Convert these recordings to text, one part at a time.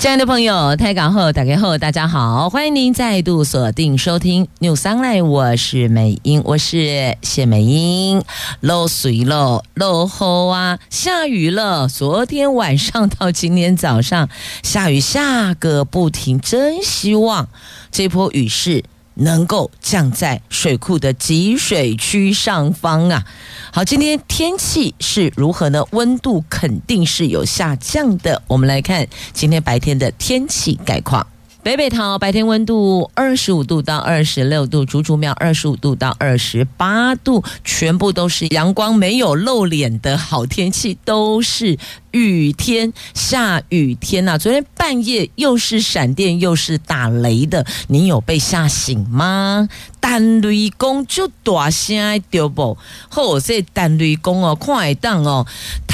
亲爱的朋友，台港后打开后，大家好，欢迎您再度锁定收听 New Sunlight 我是美英，我是谢美英。漏水了，漏后啊，下雨了。昨天晚上到今天早上，下雨下个不停，真希望这波雨势。能够降在水库的集水区上方啊！好，今天天气是如何呢？温度肯定是有下降的。我们来看今天白天的天气概况。北北桃白天温度二十五度到二十六度，竹竹苗二十五度到二十八度，全部都是阳光没有露脸的好天气，都是雨天，下雨天呐、啊！昨天半夜又是闪电又是打雷的，你有被吓醒吗？单雷公就大声对不？或者单雷公哦，快当哦，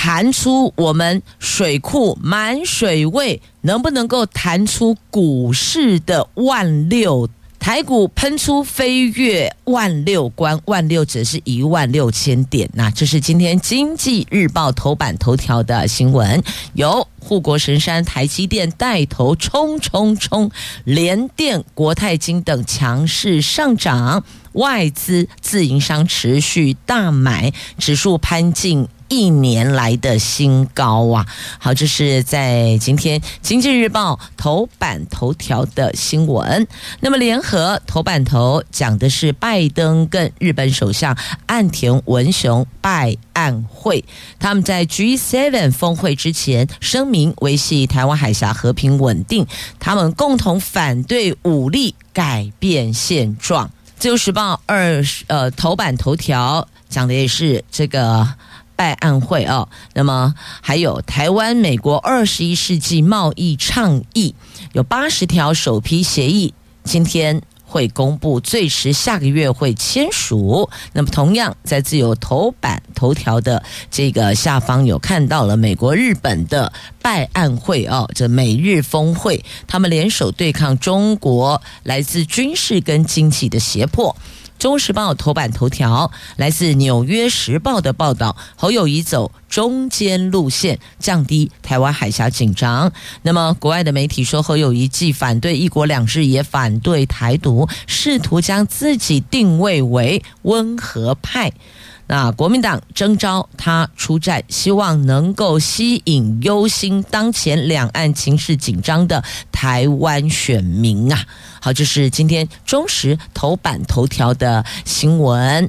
弹出我们水库满水位，能不能够弹出股市的万六？台股喷出飞跃万六关，万六只是一万六千点。那这是今天经济日报头版头条的新闻，由护国神山台积电带头冲冲冲，联电、国泰金等强势上涨，外资自营商持续大买，指数攀进。一年来的新高啊！好，这是在今天《经济日报》头版头条的新闻。那么，联合头版头讲的是拜登跟日本首相岸田文雄拜案会，他们在 G7 峰会之前声明维系台湾海峡和平稳定，他们共同反对武力改变现状。自由时报二呃头版头条讲的也是这个。拜案会哦，那么还有台湾美国二十一世纪贸易倡议，有八十条首批协议，今天会公布，最迟下个月会签署。那么同样在自由头版头条的这个下方有看到了美国日本的拜案会哦，这美日峰会，他们联手对抗中国来自军事跟经济的胁迫。《中时报》头版头条来自《纽约时报》的报道，侯友谊走中间路线，降低台湾海峡紧张。那么，国外的媒体说，侯友谊既反对一国两制，也反对台独，试图将自己定位为温和派。那国民党征召他出战，希望能够吸引忧心当前两岸情势紧张的台湾选民啊。好，这是今天中时头版头条的新闻。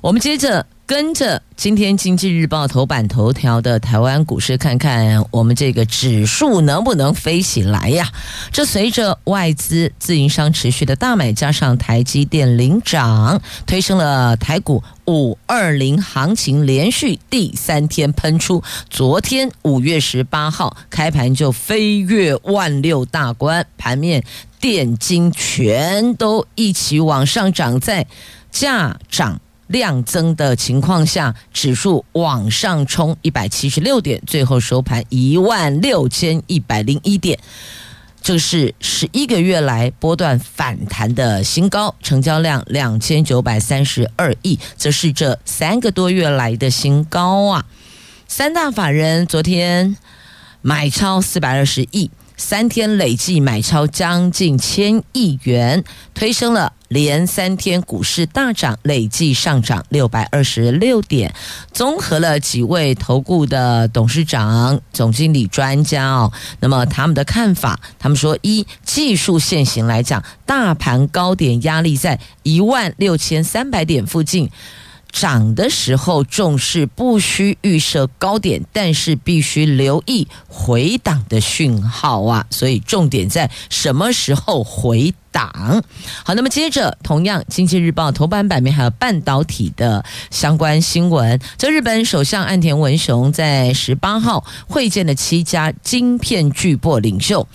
我们接着跟着今天经济日报头版头条的台湾股市，看看我们这个指数能不能飞起来呀？这随着外资自营商持续的大买，加上台积电领涨，推升了台股五二零行情连续第三天喷出。昨天五月十八号开盘就飞跃万六大关，盘面。电金全都一起往上涨，在价涨量增的情况下，指数往上冲一百七十六点，最后收盘一万六千一百零一点，这是十一个月来波段反弹的新高，成交量两千九百三十二亿，则是这三个多月来的新高啊！三大法人昨天买超四百二十亿。三天累计买超将近千亿元，推升了连三天股市大涨，累计上涨六百二十六点。综合了几位投顾的董事长、总经理、专家哦，那么他们的看法，他们说：一技术线型来讲，大盘高点压力在一万六千三百点附近。涨的时候重视不需预设高点，但是必须留意回档的讯号啊！所以重点在什么时候回档。好，那么接着同样，《经济日报》头版版面还有半导体的相关新闻。这日本首相岸田文雄在十八号会见了七家晶片巨擘领袖。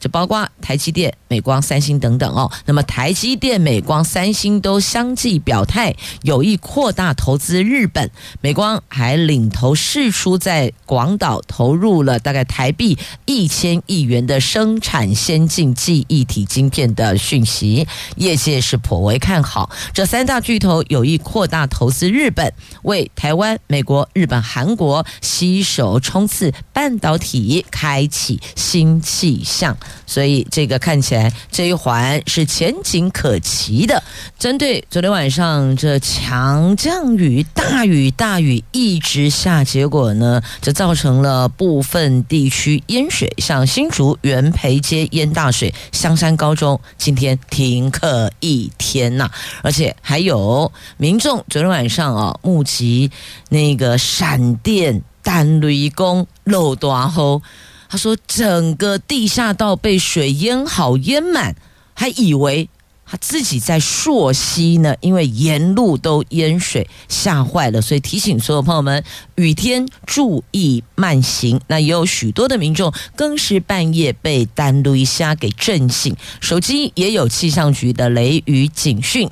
就包括台积电、美光、三星等等哦。那么台积电、美光、三星都相继表态有意扩大投资日本，美光还领头释出在广岛投入了大概台币一千亿元的生产先进记忆体晶片的讯息，业界是颇为看好。这三大巨头有意扩大投资日本，为台湾、美国、日本、韩国携手冲刺半导体，开启新气象。所以这个看起来这一环是前景可期的。针对昨天晚上这强降雨、大雨、大雨一直下，结果呢，这造成了部分地区淹水，像新竹元培街淹大水，香山高中今天停课一天呐、而且还有民众昨天晚上啊，目击那个闪电、弹雷公漏大雨。他说：“整个地下道被水淹好淹满，还以为他自己在溯溪呢，因为沿路都淹水，吓坏了。所以提醒所有朋友们，雨天注意慢行。那也有许多的民众更是半夜被单路一下给震醒，手机也有气象局的雷雨警讯，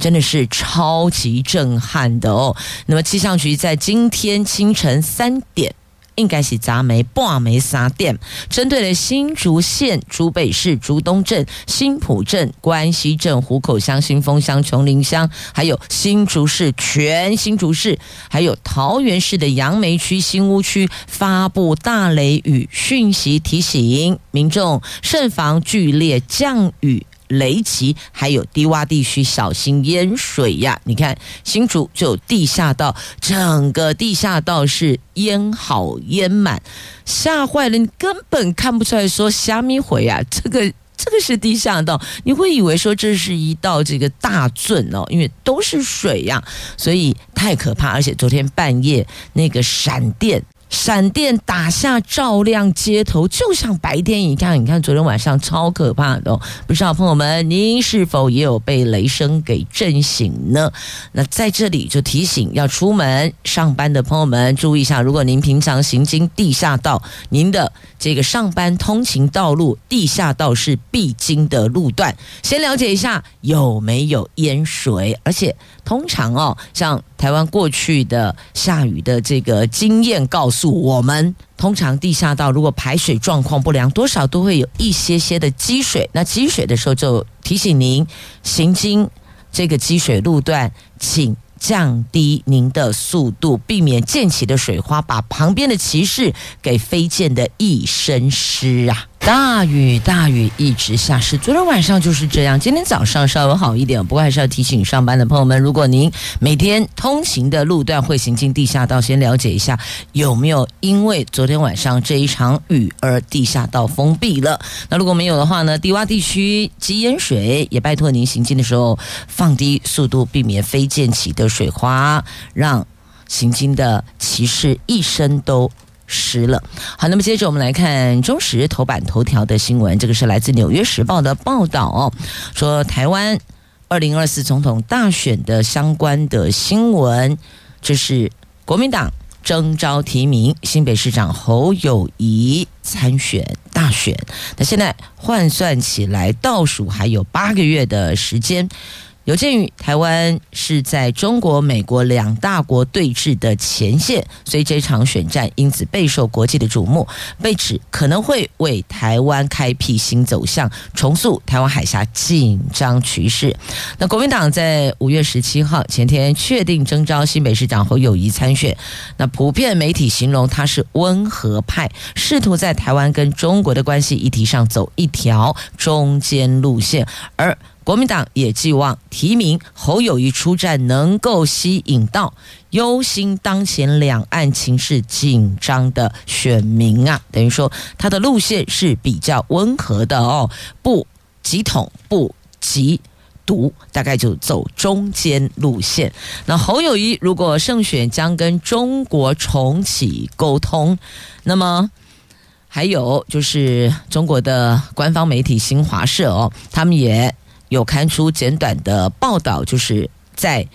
真的是超级震撼的哦。那么气象局在今天清晨三点。”应该是砸煤、半煤沙电，针对了新竹县竹北市竹东镇、新埔镇、关西镇、湖口乡、新丰乡、琼林乡，还有新竹市全新竹市，还有桃园市的杨梅区、新屋区发布大雷雨讯息，提醒民众慎防剧烈降雨。雷击，还有低洼地区小心淹水呀！你看新竹就地下道，整个地下道是淹好淹满，吓坏了，你根本看不出来说虾米回呀！这个 这个是地下道，你会以为说这是一道这个大圳哦，因为都是水呀，所以太可怕。而且昨天半夜那个闪电。闪电打下，照亮街头，就像白天一样。你看，昨天晚上超可怕的哦。不知道朋友们，您是否也有被雷声给震醒呢？那在这里就提醒要出门上班的朋友们注意一下，如果您平常行经地下道，您的这个上班通勤道路地下道是必经的路段，先了解一下有没有淹水，而且。通常哦，像台湾过去的下雨的这个经验告诉我们，通常地下道如果排水状况不良，多少都会有一些些的积水。那积水的时候，就提醒您行经这个积水路段，请降低您的速度，避免溅起的水花把旁边的骑士给飞溅的一身湿啊。大雨大雨一直下，是昨天晚上就是这样。今天早上稍微好一点，不过还是要提醒上班的朋友们，如果您每天通行的路段会行进地下道，先了解一下有没有因为昨天晚上这一场雨而地下道封闭了。那如果没有的话呢，低洼地区积淹水，也拜托您行进的时候放低速度，避免飞溅起的水花，让行经的骑士一身都。湿了。好，那么接着我们来看中时头版头条的新闻，这个是来自《纽约时报》的报道，说台湾二零二四总统大选的相关的新闻，这是国民党征召提名新北市长侯友谊参选大选，那现在换算起来倒数还有八个月的时间。有鉴于台湾是在中国、美国两大国对峙的前线，所以这场选战因此备受国际的瞩目，被指可能会为台湾开辟新走向，重塑台湾海峡紧张局势。那国民党在五月十七号前天确定征召新北市长侯友谊参选，那普遍媒体形容他是温和派，试图在台湾跟中国的关系议题上走一条中间路线，而。国民党也寄望提名侯友谊出战，能够吸引到忧心当前两岸情势紧张的选民啊。等于说，他的路线是比较温和的哦，不急统，不急独，大概就走中间路线。那侯友谊如果胜选，将跟中国重启沟通。那么，还有就是中国的官方媒体新华社哦，他们也。有刊出简短的报道，就是在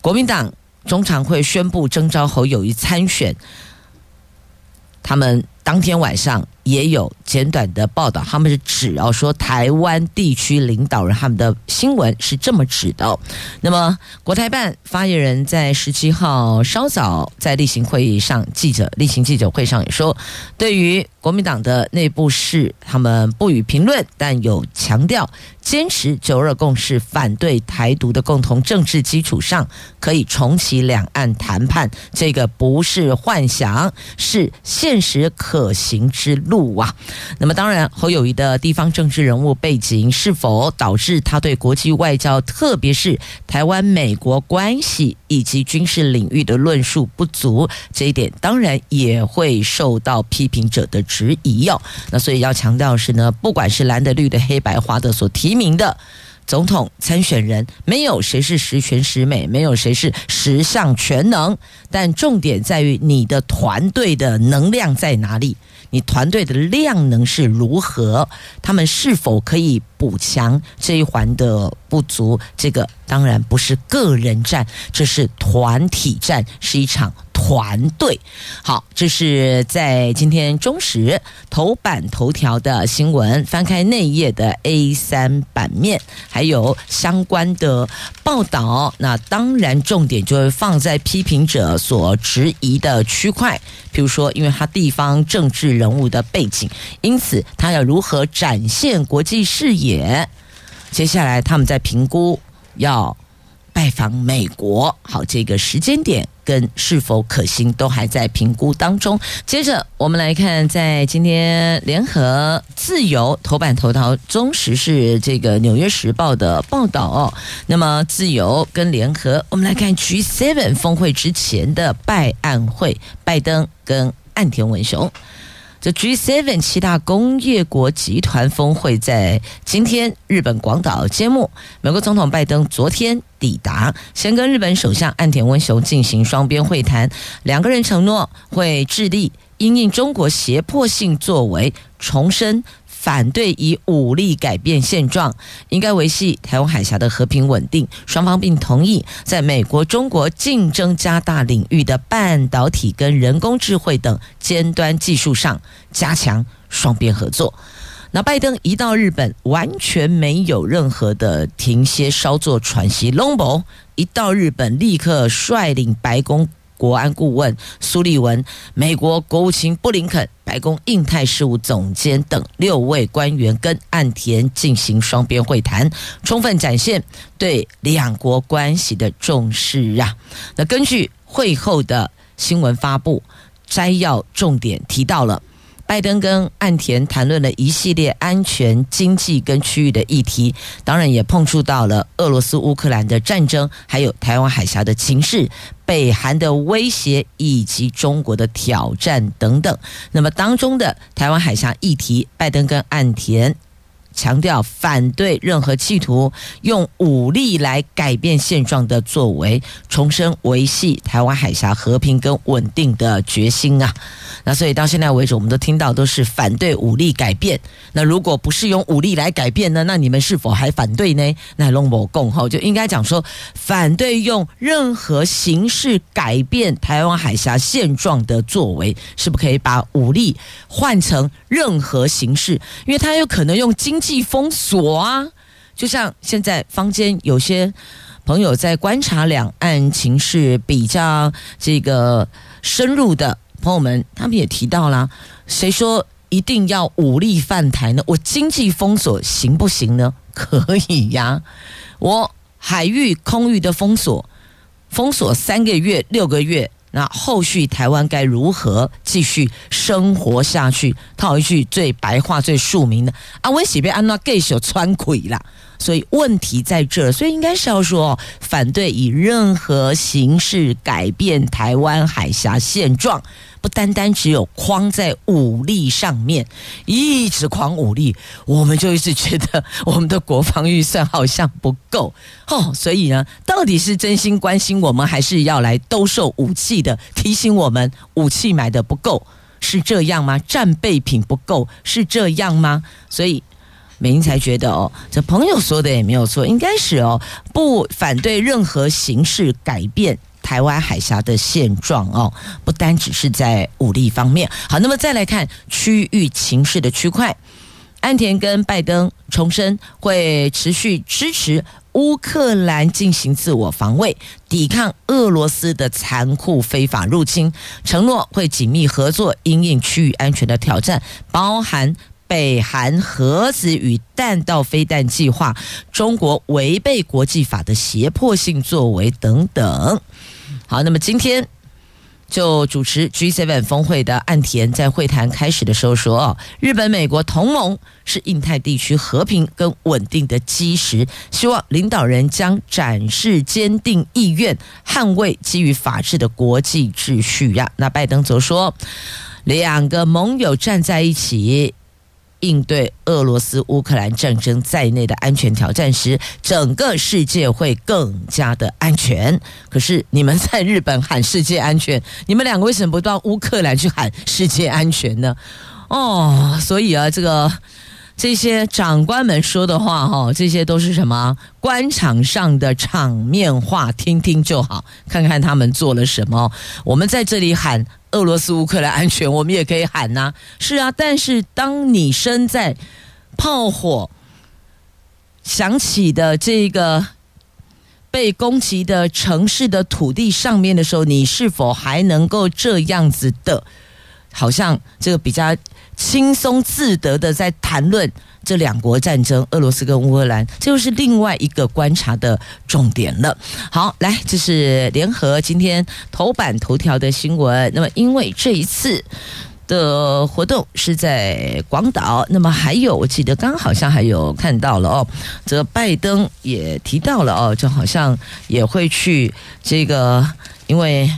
国民党中常会宣布征召侯有意参选，他们当天晚上也有简短的报道，他们是指哦说台湾地区领导人他们的新闻是这么指的。那么国台办发言人在十七号稍早在例行会议上，记者例行记者会上也说，对于国民党的内部事，他们不予评论，但有强调坚持九二共识、反对台独的共同政治基础上，可以重启两岸谈判。这个不是幻想，是现实可行之路。路啊，那么当然，侯友谊的地方政治人物背景是否导致他对国际外交，特别是台湾美国关系以及军事领域的论述不足，这一点当然也会受到批评者的质疑哦。那所以要强调是呢，不管是蓝的、绿的、黑白花的所提名的总统参选人，没有谁是十全十美，没有谁是十项全能，但重点在于你的团队的能量在哪里。你团队的量能是如何？他们是否可以补强这一环的不足？这个当然不是个人战，这是团体战，是一场团队。好，这是在今天中时头版头条的新闻，翻开内页的 A 三版面，还有相关的报道。那当然重点就会放在批评者所质疑的区块。譬如说，因为他地方政治人物的背景，因此他要如何展现国际视野？接下来他们在评估要拜访美国，好，这个时间点跟是否可行都还在评估当中。接着我们来看，在今天联合自由头版头条，中实是这个纽约时报的报道哦。那么自由跟联合，我们来看 G7 峰会之前的拜案会，拜登跟岸田文雄。这 G7 七大工业国集团峰会在今天日本广岛揭幕。美国总统拜登昨天抵达，先跟日本首相岸田文雄进行双边会谈，两个人承诺会致力因应中国胁迫性作为，重申。反对以武力改变现状，应该维系台湾海峡的和平稳定。双方并同意在美国、中国竞争加大领域的半导体跟人工智慧等尖端技术上加强双边合作。那拜登一到日本，完全没有任何的停歇、稍作喘息。拢无一到日本，立刻率领白宫。国安顾问苏利文、美国国务卿布林肯、白宫印太事务总监等六位官员跟岸田进行双边会谈，充分展现对两国关系的重视啊。那根据会后的新闻发布摘要，重点提到了。拜登跟岸田谈论了一系列安全、经济跟区域的议题，当然也碰触到了俄罗斯、乌克兰的战争，还有台湾海峡的情势、北韩的威胁以及中国的挑战等等。那么当中的台湾海峡议题，拜登跟岸田。强调反对任何企图用武力来改变现状的作为，重申维系台湾海峡和平跟稳定的决心啊！那所以到现在为止，我们都听到都是反对武力改变。那如果不是用武力来改变呢？那你们是否还反对呢？那龙某共后就应该讲说，反对用任何形式改变台湾海峡现状的作为，是不可以把武力换成任何形式？因为他有可能用经济封锁啊，就像现在坊间有些朋友在观察两岸情势比较这个深入的朋友们，他们也提到了，谁说一定要武力犯台呢？我经济封锁行不行呢？可以呀，我海域、空域的封锁，封锁三个月、六个月。那后续台湾该如何继续生活下去？套一句最白话、最庶民的啊，温喜被安娜给手穿鬼啦。所以问题在这，所以应该是要说反对以任何形式改变台湾海峡现状，不单单只有框在武力上面，一直框武力，我们就一直觉得我们的国防预算好像不够哦。所以呢，到底是真心关心我们，还是要来兜售武器的？提醒我们武器买的不够，是这样吗？战备品不够，是这样吗？所以。美英才觉得哦，这朋友说的也没有错，应该是哦，不反对任何形式改变台湾海峡的现状哦，不单只是在武力方面。好，那么再来看区域情势的区块，岸田跟拜登重申会持续支持乌克兰进行自我防卫，抵抗俄罗斯的残酷非法入侵，承诺会紧密合作，因应区域安全的挑战，包含。北韩核子与弹道飞弹计划，中国违背国际法的胁迫性作为等等。好，那么今天就主持 G7 峰会的岸田在会谈开始的时候说：“日本、美国同盟是印太地区和平跟稳定的基石，希望领导人将展示坚定意愿，捍卫基于法治的国际秩序呀。”那拜登则说：“两个盟友站在一起。”应对俄罗斯乌克兰战争在内的安全挑战时，整个世界会更加的安全。可是你们在日本喊世界安全，你们两个为什么不到乌克兰去喊世界安全呢？哦，所以啊，这个。这些长官们说的话，哈，这些都是什么官场上的场面话，听听就好，看看他们做了什么。我们在这里喊俄罗斯乌克兰安全，我们也可以喊呐、是啊。但是当你身在炮火响起的这个被攻击的城市的土地上面的时候，你是否还能够这样子的？好像这个比较轻松自得的在谈论这两国战争，俄罗斯跟乌克兰，这就是另外一个观察的重点了。好，来，这是联合今天头版头条的新闻。那么，因为这一次的活动是在广岛，那么还有，我记得刚好像还有看到了哦，这个拜登也提到了哦，就好像也会去这个，因为。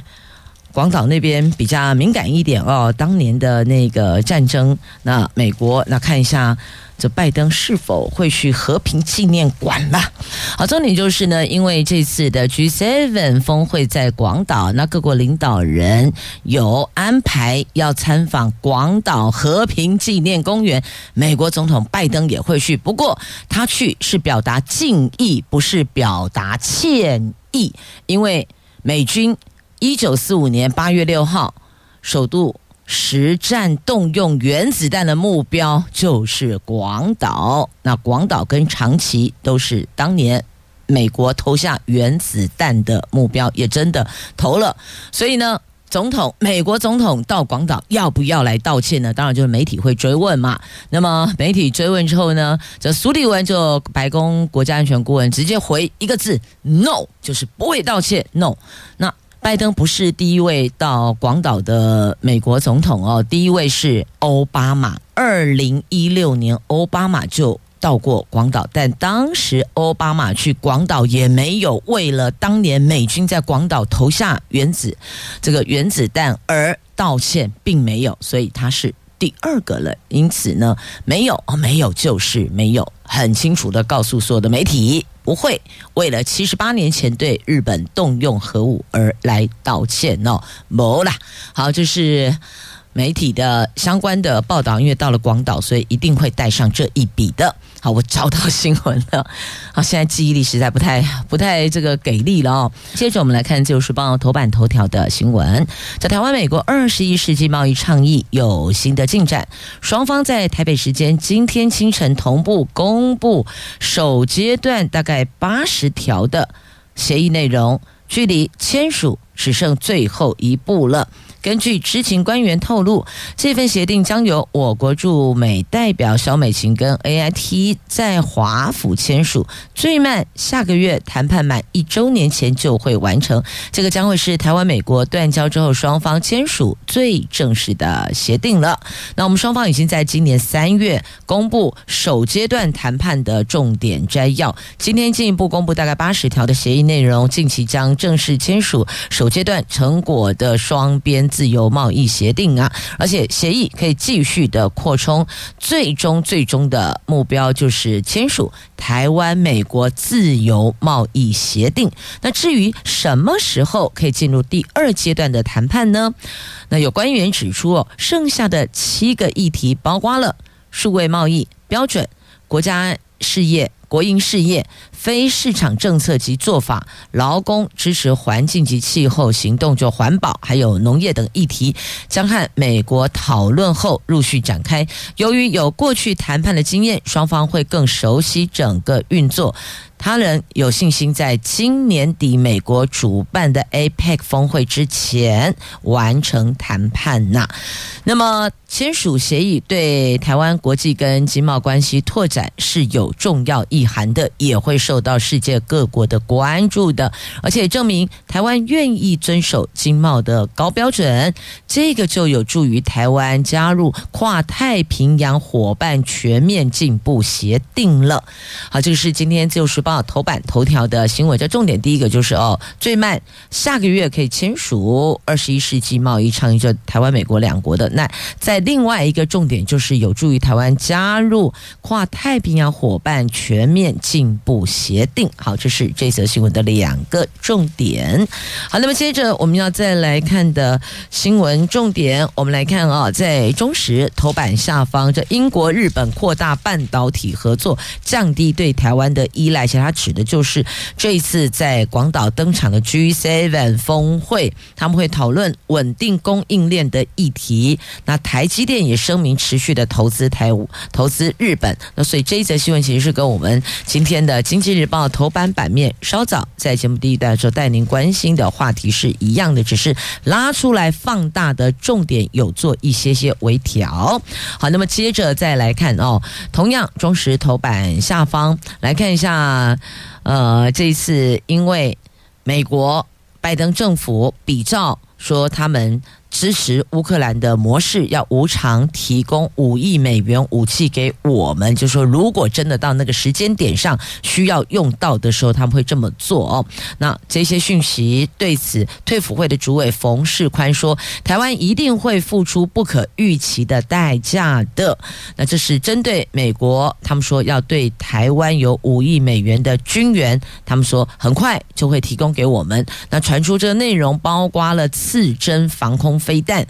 广岛那边比较敏感一点哦，当年的那个战争，那美国那看一下这拜登是否会去和平纪念馆吧。好，重点就是呢，因为这次的 G7 峰会在广岛，那各国领导人有安排要参访广岛和平纪念公园，美国总统拜登也会去，不过他去是表达敬意，不是表达歉意，因为美军。一九四五年八月六号，首度实战动用原子弹的目标就是广岛。那广岛跟长崎都是当年美国投下原子弹的目标，也真的投了。所以呢，总统美国总统到广岛要不要来道歉呢？当然就是媒体会追问嘛。那么媒体追问之后呢，这苏利文就白宫国家安全顾问直接回一个字：no，就是不会道歉。no，那。拜登不是第一位到广岛的美国总统哦，第一位是奥巴马。二零一六年，奥巴马就到过广岛，但当时奥巴马去广岛也没有为了当年美军在广岛投下原子这个原子弹而道歉，并没有，所以他是第二个了。因此呢，没有哦，没有就是没有，很清楚的告诉所有的媒体。不会为了七十八年前对日本动用核武而来道歉哦，没啦。好，这是。媒体的相关的报道，因为到了广岛，所以一定会带上这一笔的。好，我找到新闻了。好，现在记忆力实在不太不太这个给力了哦。接着我们来看《自由时报》头版头条的新闻，在台湾美国二十一世纪贸易倡议有新的进展，双方在台北时间今天清晨同步公布首阶段大概八十条的协议内容，距离签署只剩最后一步了。根据知情官员透露，这份协定将由我国驻美代表萧美琴跟 AIT 在华府签署，最慢下个月谈判满一周年前就会完成。这个将会是台湾美国断交之后双方签署最正式的协定了。那我们双方已经在今年三月公布首阶段谈判的重点摘要，今天进一步公布大概八十条的协议内容，近期将正式签署首阶段成果的双边。自由贸易协定啊，而且协议可以继续的扩充，最终最终的目标就是签署台湾美国自由贸易协定。那至于什么时候可以进入第二阶段的谈判呢？那有官员指出哦，剩下的七个议题包括了数位贸易标准、国家。事业。国营事业、非市场政策及做法、劳工支持环境及气候行动，就环保还有农业等议题，将和美国讨论后陆续展开。由于有过去谈判的经验，双方会更熟悉整个运作。他人有信心在今年底美国主办的 APEC 峰会之前完成谈判呐。那么签署协议对台湾国际跟经贸关系拓展是有重要意涵的，也会受到世界各国的关注的，而且证明台湾愿意遵守经贸的高标准，这个就有助于台湾加入跨太平洋伙伴全面进步协定了。好，这个是今天自由时报。头版头条的新闻，这重点第一个就是哦，最慢下个月可以签署二十一世纪贸易倡议，就台湾、美国两国的。那在另外一个重点就是有助于台湾加入跨太平洋伙办全面进步协定。好，这是这则新闻的两个重点。好，那么接着我们要再来看的新闻重点，我们来看啊、在中时头版下方，这英国、日本扩大半导体合作，降低对台湾的依赖。其实它指的就是这一次在广岛登场的 G7 峰会，他们会讨论稳定供应链的议题。那台积电也声明持续的投资台投资日本。那所以这一则新闻其实是跟我们今天的《经济日报》头版版面稍早在节目第一段的时候带您关心的话题是一样的，只是拉出来放大的重点有做一些些微调。好，那么接着再来看哦，同样中实头版下方来看一下。呃，这一次因为美国拜登政府比照说他们。支持乌克兰的模式，要无偿提供五亿美元武器给我们。就说如果真的到那个时间点上需要用到的时候，他们会这么做哦。那这些讯息对此，退辅会的主委冯世宽说，台湾一定会付出不可预期的代价的。那这是针对美国，他们说要对台湾有五亿美元的军援，他们说很快就会提供给我们。那传出这个内容，包括了刺针防空。飞弹、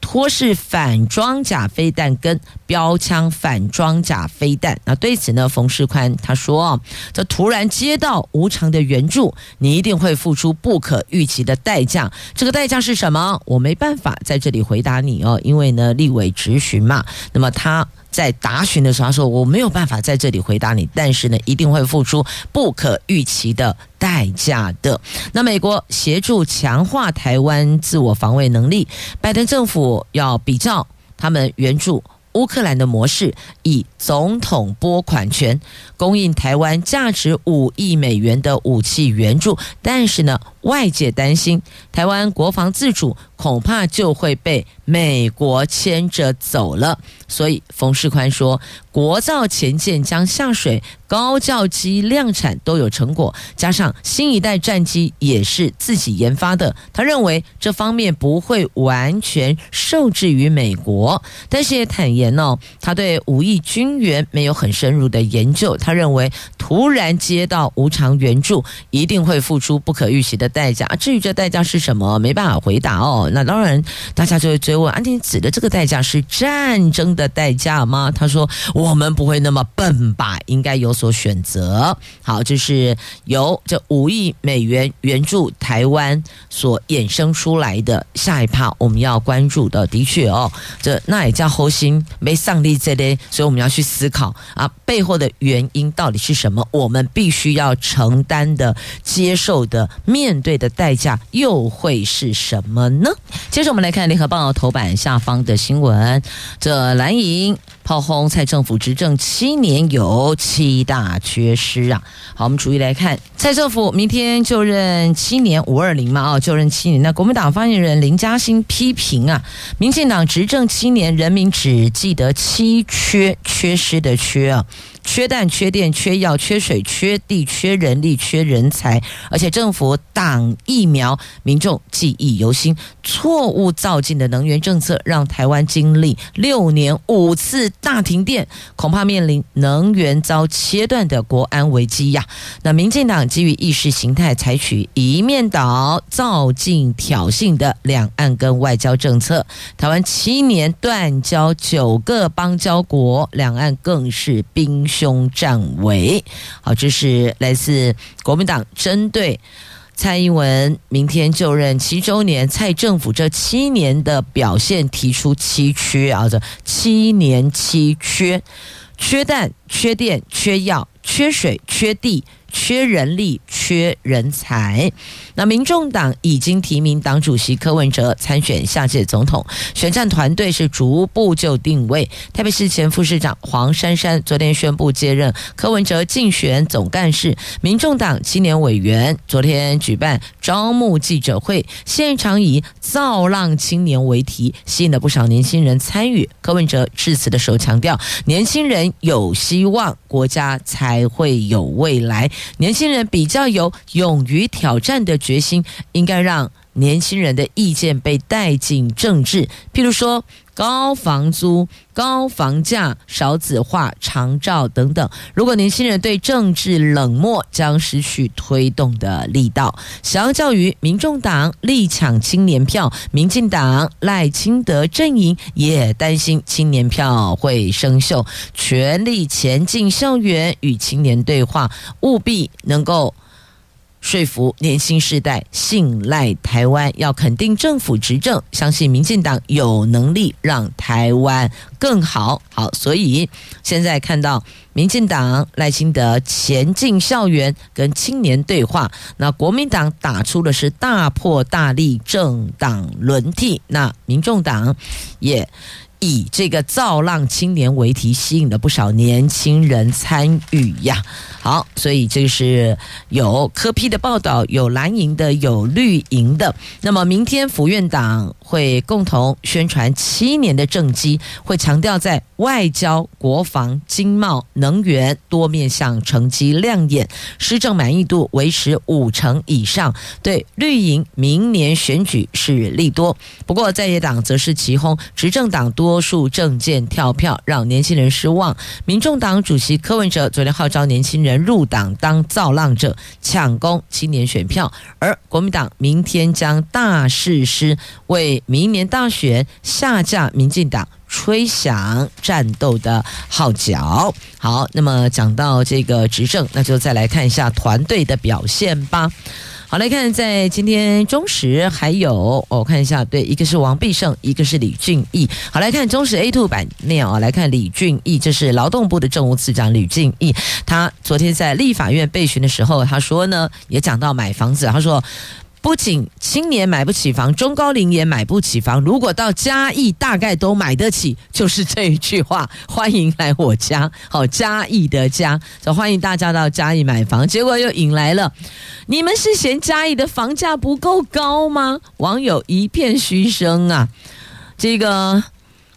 托式反装甲飞弹跟标枪反装甲飞弹。那对此呢，冯世宽他说：“这突然接到无偿的援助，你一定会付出不可预期的代价。这个代价是什么？我没办法在这里回答你哦，因为呢，立委质询嘛。那么他。”在答询的时候，他说：“我没有办法在这里回答你，但是呢，一定会付出不可预期的代价的。”那美国协助强化台湾自我防卫能力，拜登政府要比照他们援助乌克兰的模式，以总统拨款权供应台湾价值五亿美元的武器援助，但是呢，外界担心台湾国防自主恐怕就会被美国牵着走了。所以，冯世宽说，国造潜舰将下水，高教机量产都有成果，加上新一代战机也是自己研发的。他认为这方面不会完全受制于美国，但是也坦言哦，他对武义军援没有很深入的研究。他认为突然接到无偿援助，一定会付出不可预期的代价。至于这代价是什么，没办法回答哦。那当然，大家就会追问：安婷指的这个代价是战争的代价吗？他说：“我们不会那么笨吧？应该有所选择。”好，这是由这五亿美元援助台湾所衍生出来的下一趴我们要关注的。的确哦，这那也叫核心没上力这类，所以我们要去思考啊，背后的原因到底是什么？我们必须要承担的、接受的、面对的代价又会是什么呢？接着我们来看《联合报》头版下方的新闻，这。蓝营炮轰蔡政府执政七年有七大缺失啊！好，我们逐一来看，蔡政府明天就任七年五二零嘛，哦，就任七年。那国民党发言人林嘉欣批评啊，民进党执政七年，人民只记得七缺，缺失的缺啊。缺蛋、缺电、缺药、缺水、缺地、缺人力、缺人才，而且政府挡疫苗，民众记忆犹新。错误造进的能源政策，让台湾经历六年五次大停电，恐怕面临能源遭切断的国安危机呀。那民进党基于意识形态，采取一面倒、造进挑衅的两岸跟外交政策，台湾七年断交九个邦交国，两岸更是冰。凶战危。好，这是来自国民党针对蔡英文明天就任七周年，蔡政府这七年的表现提出七缺啊，这七年七缺：缺蛋、缺电、缺药、缺水、缺地。缺人力，缺人才。那民众党已经提名党主席柯文哲参选下届总统，选战团队是逐步就定位。台北市前副市长黄珊珊昨天宣布接任柯文哲竞选总干事，民众党青年委员昨天举办招募记者会，现场以“造浪青年”为题，吸引了不少年轻人参与。柯文哲致辞的时候强调，年轻人有希望，国家才会有未来。年轻人比较有勇于挑战的决心，应该让年轻人的意见被带进政治。譬如说，高房租、高房价、少子化、长照等等。如果年轻人对政治冷漠，将失去推动的力道。相较于民众党力抢青年票，民进党赖清德阵营也担心青年票会生锈，全力前进校园与青年对话，务必能够。说服年轻世代信赖台湾，要肯定政府执政，相信民进党有能力让台湾更好。好，所以现在看到民进党赖清德前进校园跟青年对话，那国民党打出的是大破大立政党轮替，那民众党也。以这个造浪青年为题，吸引了不少年轻人参与呀。好，所以这是有科批的报道，有蓝营的，有绿营的。那么明天府院党会共同宣传七年的政绩，会强调在外交、国防、经贸、能源多面向成绩亮眼，施政满意度维持五成以上。对绿营明年选举是利多，不过在野党则是齐轰执政党多。多数政见跳票，让年轻人失望。民众党主席柯文哲昨天号召年轻人入党当造浪者，抢攻青年选票。而国民党明天将大誓师，为明年大选下架民进党，吹响战斗的号角。好，那么讲到这个执政，那就再来看一下团队的表现吧。好，来看在今天中时还有，我、看一下，对，一个是王必胜，一个是李俊毅。好，来看中时 A two 版面啊，来看李俊毅，这是劳动部的政务次长李俊毅，他昨天在立法院被询的时候，他说呢，也讲到买房子，他说。不仅青年买不起房，中高龄也买不起房。如果到嘉义，大概都买得起，就是这一句话。欢迎来我家，好，嘉义的家，就欢迎大家到嘉义买房。结果又引来了，你们是嫌嘉义的房价不够高吗？网友一片嘘声啊，这个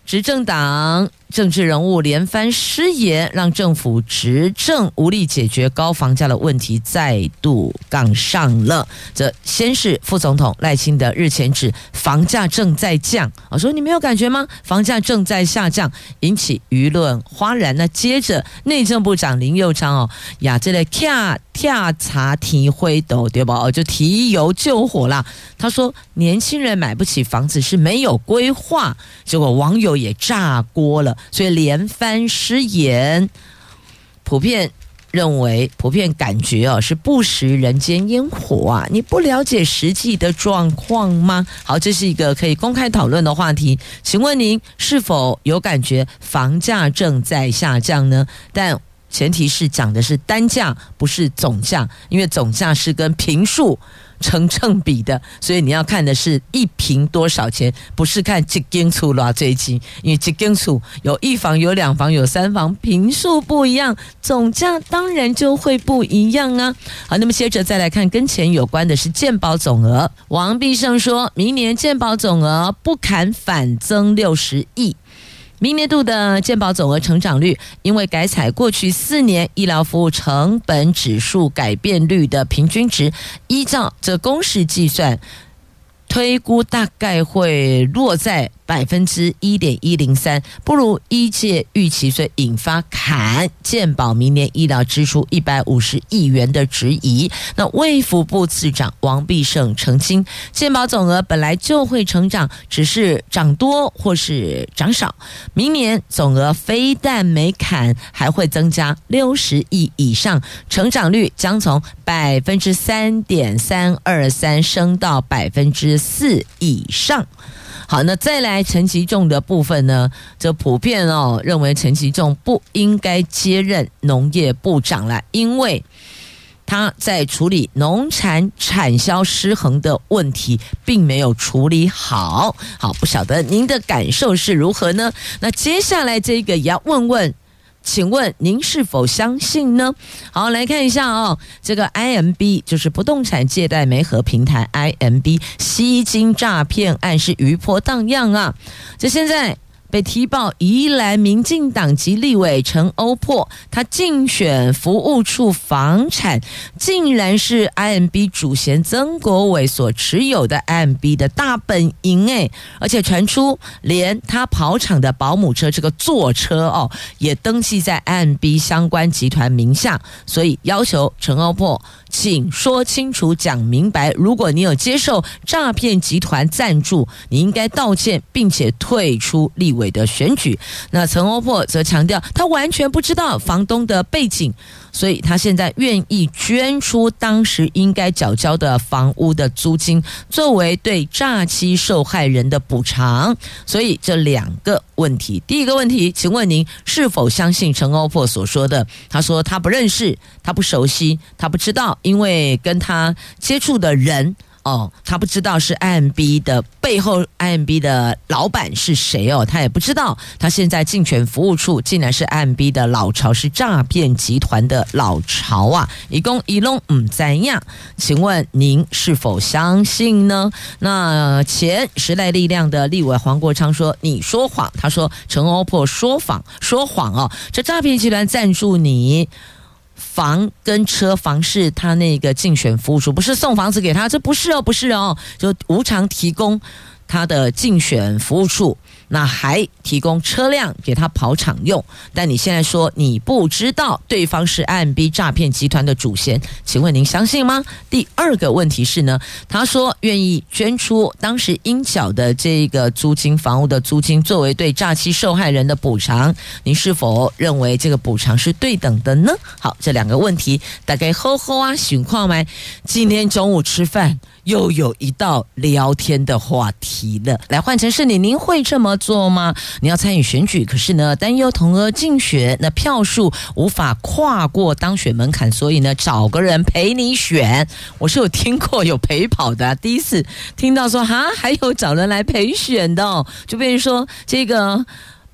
执政党。政治人物连番失言，让政府执政无力解决高房价的问题，再度杠上了。这先是副总统赖清德日前指房价正在降，我说你没有感觉吗？房价正在下降，引起舆论哗然。那接着内政部长林右昌哦，呀，这类跳跳茶提挥斗对吧？哦，就提油救火啦。他说年轻人买不起房子是没有规划，结果网友也炸锅了。所以连番失言，普遍认为，普遍感觉哦，是不食人间烟火啊！你不了解实际的状况吗？好，这是一个可以公开讨论的话题。请问您是否有感觉房价正在下降呢？但前提是讲的是单价，不是总价，因为总价是跟坪数。成正比的，所以你要看的是一平多少钱，不是看几间厝啦。最近，因为几间厝有一房、有两房、有三房，坪数不一样，总价当然就会不一样啊。好，那么接着再来看跟钱有关的是健保总额，王必胜说明年健保总额不砍反增六十亿。明年度的健保总额成长率，因为改采过去四年医疗服务成本指数改变率的平均值，依照这公式计算。推估大概会落在百分之一点一零三，不如一届预期，所以引发砍健保明年医疗支出一百五十亿元的质疑。那卫福部次长王必胜澄清，健保总额本来就会成长，只是涨多或是涨少。明年总额非但没砍，还会增加六十亿以上，成长率将从百分之三点三二三升到百分之四以上。好，那再来陈其仲的部分呢？这普遍哦认为陈其仲不应该接任农业部长了，因为他在处理农产产销失衡的问题并没有处理好。好，不晓得您的感受是如何呢？那接下来这个也要问问。请问您是否相信呢？好，来看一下哦，这个 IMB 就是不动产借贷媒合平台 IMB 吸金诈骗案是余波荡漾啊！这现在。被踢爆，宜兰民进党籍立委陈欧珀，他竞选服务处房产竟然是 IMB 主嫌曾国伟所持有的 IMB 的大本营诶，而且传出连他跑场的保姆车这个座车哦，也登记在 IMB 相关集团名下，所以要求陈欧珀。请说清楚，讲明白。如果你有接受诈骗集团赞助，你应该道歉，并且退出立委委的选举。那陈欧珀则强调，他完全不知道房东的背景。所以他现在愿意捐出当时应该缴交的房屋的租金，作为对诈欺受害人的补偿。所以这两个问题，第一个问题，请问您是否相信陈欧珀所说的？他说他不认识，他不熟悉，他不知道，因为跟他接触的人。哦，他不知道是 IMB 的背后，IMB 的老板是谁哦，他也不知道，他现在竞选服务处竟然是 IMB 的老巢，是诈骗集团的老巢啊！一共一拢唔知样，请问您是否相信呢？那前时代力量的立委黄国昌说：“你说谎。”他说：“陈欧珀说谎，说谎哦，这诈骗集团赞助你。”房跟车，房是他那个竞选服务处，不是送房子给他，这不是哦，不是哦，就无偿提供他的竞选服务处。那还提供车辆给他跑场用，但你现在说你不知道对方是 IMB 诈骗集团的主嫌，请问您相信吗？第二个问题是呢，他说愿意捐出当时应缴的这个租金房屋的租金作为对诈欺受害人的补偿，您是否认为这个补偿是对等的呢？好，这两个问题大概吼吼啊，情况吗？今天中午吃饭。又有一道聊天的话题了。来换成是你，您会这么做吗？你要参与选举，可是呢，担忧同额竞选，那票数无法跨过当选门槛，所以呢，找个人陪你选。我是有听过有陪跑的，第一次听到说哈，还有找人来陪选的，就变成说这个。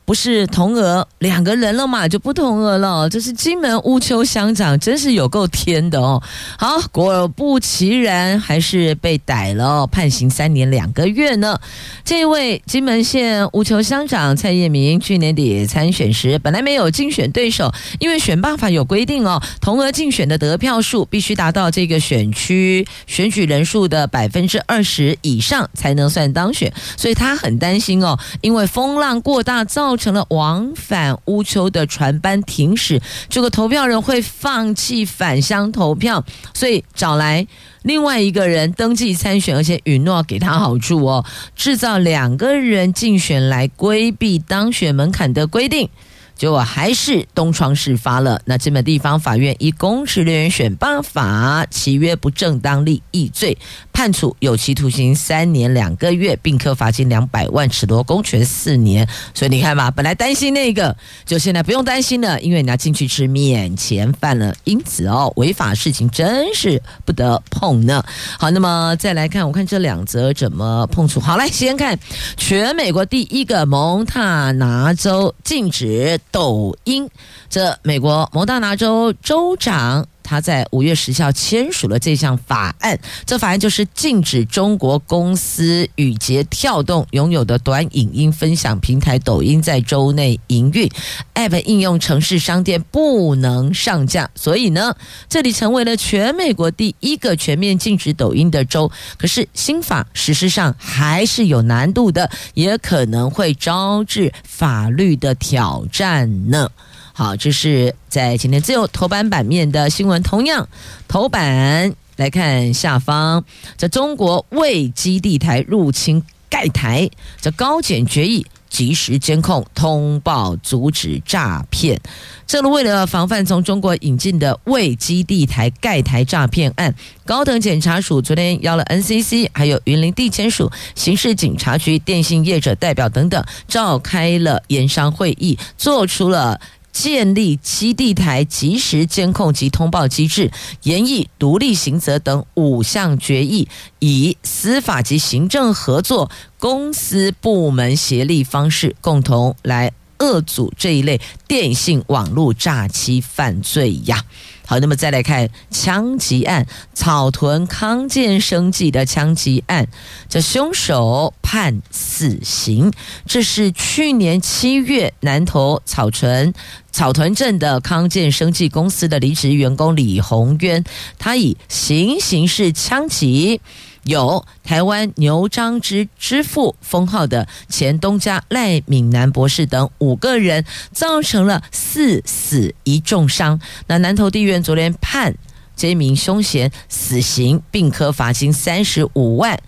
不是同额两个人了嘛，就不同额了。这是金门乌丘乡长，真是有够天的哦。好，果不其然，还是被逮了，判刑三年两个月呢。这位金门县乌丘乡长蔡叶明，去年底参选时，本来没有竞选对手，因为选办法有规定哦，同额竞选的得票数必须达到这个选区选举人数的百分之二十以上才能算当选，所以他很担心哦，因为风浪过大造。成了往返乌丘的船班停驶，这个投票人会放弃返乡投票，所以找来另外一个人登记参选，而且允诺给他好处哦，制造两个人竞选来规避当选门槛的规定。结果还是东窗事发了。那金门地方法院以公职人员选罢法契约不正当利益罪，判处有期徒刑三年两个月，并科罚金两百万，褫夺公权四年。所以你看吧，本来担心那个，就现在不用担心了，因为你要进去吃免钱饭了。因此哦，违法事情真是不得碰呢。好，那么再来看，我看这两则怎么碰触。好，来先看全美国第一个蒙大拿州禁止。抖音，这美国蒙大拿州州长他在五月十号签署了这项法案。这法案就是禁止中国公司语捷跳动拥有的短影音分享平台抖音在州内营运，App 应用城市商店不能上架。所以呢，这里成为了全美国第一个全面禁止抖音的州。可是新法实施上还是有难度的，也可能会招致法律的挑战呢。好，这是在今天自由头版版面的新闻。同样，头版来看下方，这中国伪基地台入侵盖台，这高检决议及时监控通报，阻止诈骗。这为了防范从中国引进的未基地台盖台诈骗案，高等检察署昨天邀了 NCC、还有云林地检署、刑事警察局、电信业者代表等等，召开了研商会议，做出了。建立基地台及时监控及通报机制，严议独立行责等五项决议，以司法及行政合作、公司部门协力方式，共同来遏阻这一类电信网络诈欺犯罪呀。好，那么再来看枪击案，草屯康健生计的枪击案，这凶手判死刑。这是去年七月南投草屯草屯镇的康健生计公司的离职员工李宏渊，他以行刑式枪击。有台湾牛樟芝之父封号的前东家赖敏南博士等五个人，造成了四死一重伤。那南投地院昨天判这名凶嫌死刑，并科罚金三十五万。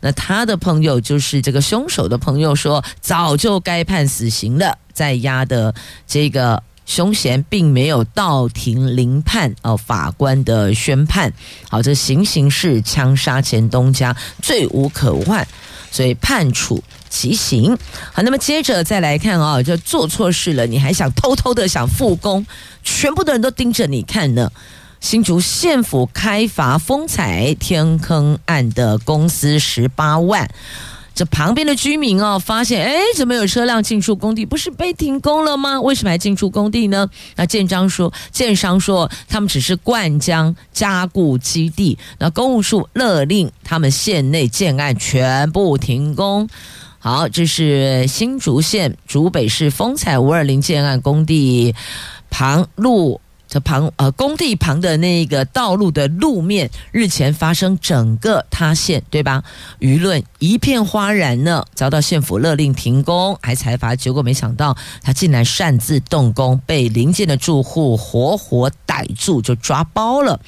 那他的朋友就是这个凶手的朋友说，早就该判死刑了，在押的这个。凶嫌并没有到庭聆判哦，法官的宣判，好，这行刑是枪杀前东家罪无可逭，所以判处极刑。好，那么接着再来看啊，就做错事了，你还想偷偷的想复工，全部的人都盯着你看呢。新竹县府开罚风采天坑案的公司十八万。这旁边的居民哦，发现哎，怎么有车辆进出工地？不是被停工了吗？为什么还进出工地呢？那建章说，建商说，他们只是灌浆加固基地。那公务处勒令他们县内建案全部停工。好，这是新竹县竹北市风采五二零建案工地旁路。旁呃工地旁的那个道路的路面日前发生整个塌陷，对吧？舆论一片哗然呢，遭到县府勒令停工，还裁罚，结果没想到他竟然擅自动工，被邻近的住户活活逮住，就抓包了。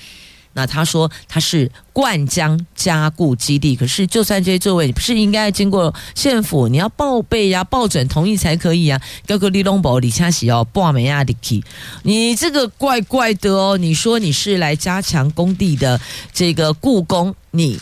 那他说他是灌浆加固基地，可是就算这些座位，你不是应该经过县府，你要报备呀、报准同意才可以啊？哥哥李龙宝李佳喜哦，布美亚迪基你这个怪怪的哦。你说你是来加强工地的这个故宫，你。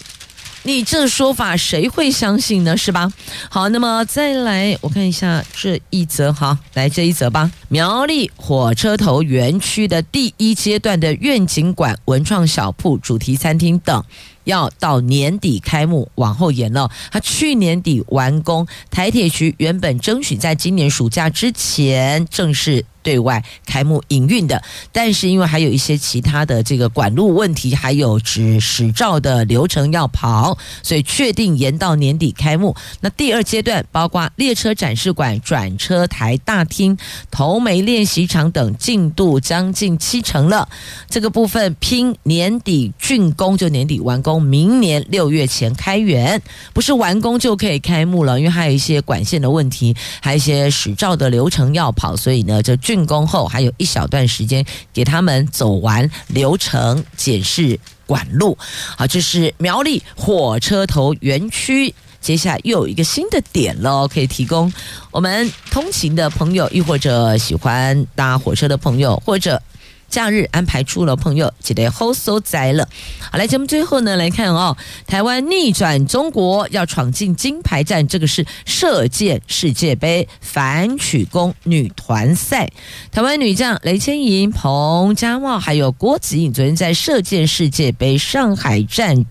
你这说法谁会相信呢？是吧？好，那么再来我看一下这一则，好，来这一则吧。苗栗火车头园区的第一阶段的愿景馆、文创小铺、主题餐厅等，要到年底开幕，往后延了。他去年底完工，台铁局原本争取在今年暑假之前正式。对外开幕营运的，但是因为还有一些其他的这个管路问题，还有执执照的流程要跑，所以确定延到年底开幕。那第二阶段包括列车展示馆、转车台大厅、头梅练习场等进度将近七成了。这个部分拼年底竣工，就年底完工，明年六月前开园，不是完工就可以开幕了，因为还有一些管线的问题，还有一些执照的流程要跑，所以呢，就竣。竣工后还有一小段时间给他们走完流程检视管路。好，这是苗栗火车头园区，接下来又有一个新的点了，可以提供我们通勤的朋友，亦或者喜欢搭火车的朋友，或者。假日安排出了朋友，记得好收摘了。好，来节目最后呢，来看哦，台湾逆转中国要闯进金牌战，这个是射箭世界杯反曲弓女团赛。台湾女将雷千莹、彭佳茂还有郭子颖昨天在射箭世界杯上海站。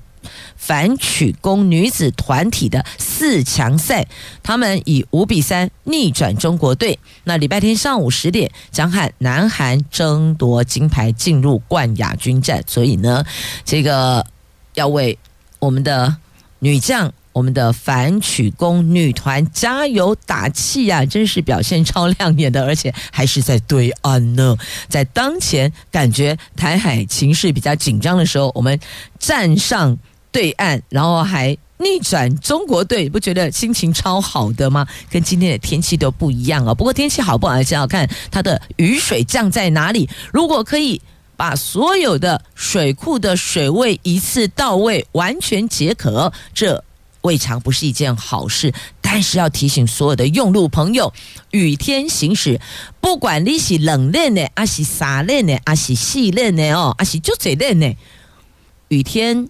反曲弓女子团体的四强赛，他们以五比三逆转中国队。那礼拜天上午十点将和南韩争夺金牌，进入冠亚军战。所以呢，这个要为我们的女将。我们的反曲弓女团加油打气呀、真是表现超亮眼的，而且还是在对岸呢。在当前感觉台海情势比较紧张的时候，我们站上对岸，然后还逆转中国队，不觉得心情超好的吗？跟今天的天气都不一样啊。不过天气好不好，还是要看它的雨水降在哪里。如果可以把所有的水库的水位一次到位，完全解渴，这。未尝不是一件好事，但是要提醒所有的用路朋友，雨天行驶，不管你是冷链的，还是洒链的，还是细链的哦，还是就这链的，雨天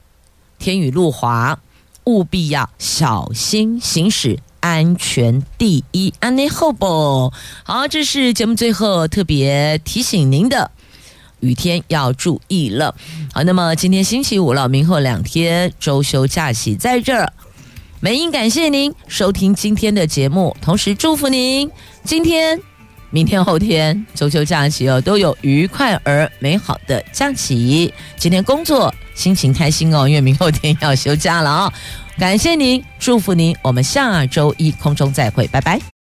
天雨路滑，务必要小心行驶，安全第一，安内后不？好，这是节目最后特别提醒您的，雨天要注意了。好，那么今天星期五了，明后两天周休假期在这儿。美英感谢您收听今天的节目，同时祝福您今天、明天、后天中秋假期哦，都有愉快而美好的假期。今天工作心情开心哦，因为明后天要休假了啊、感谢您，祝福您，我们下周一空中再会，拜拜。